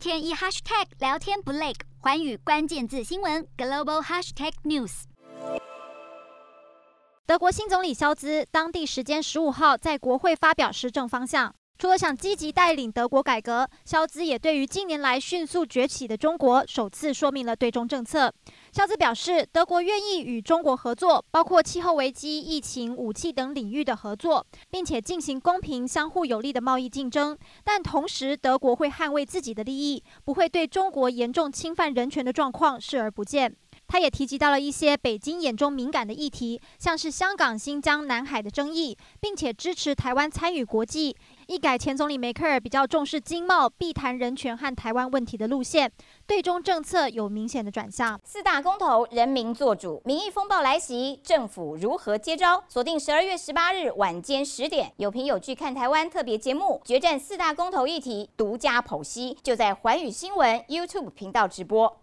天一 hashtag 聊天不累，环宇关键字新闻 global hashtag news。德国新总理肖兹当地时间十五号在国会发表施政方向。除了想积极带领德国改革，肖兹也对于近年来迅速崛起的中国首次说明了对中政策。肖兹表示，德国愿意与中国合作，包括气候危机、疫情、武器等领域的合作，并且进行公平、相互有利的贸易竞争。但同时，德国会捍卫自己的利益，不会对中国严重侵犯人权的状况视而不见。他也提及到了一些北京眼中敏感的议题，像是香港、新疆、南海的争议，并且支持台湾参与国际。一改前总理梅克尔比较重视经贸、避谈人权和台湾问题的路线，对中政策有明显的转向。四大公投，人民做主，民意风暴来袭，政府如何接招？锁定十二月十八日晚间十点，有凭有据看台湾特别节目，决战四大公投议题，独家剖析，就在环宇新闻 YouTube 频道直播。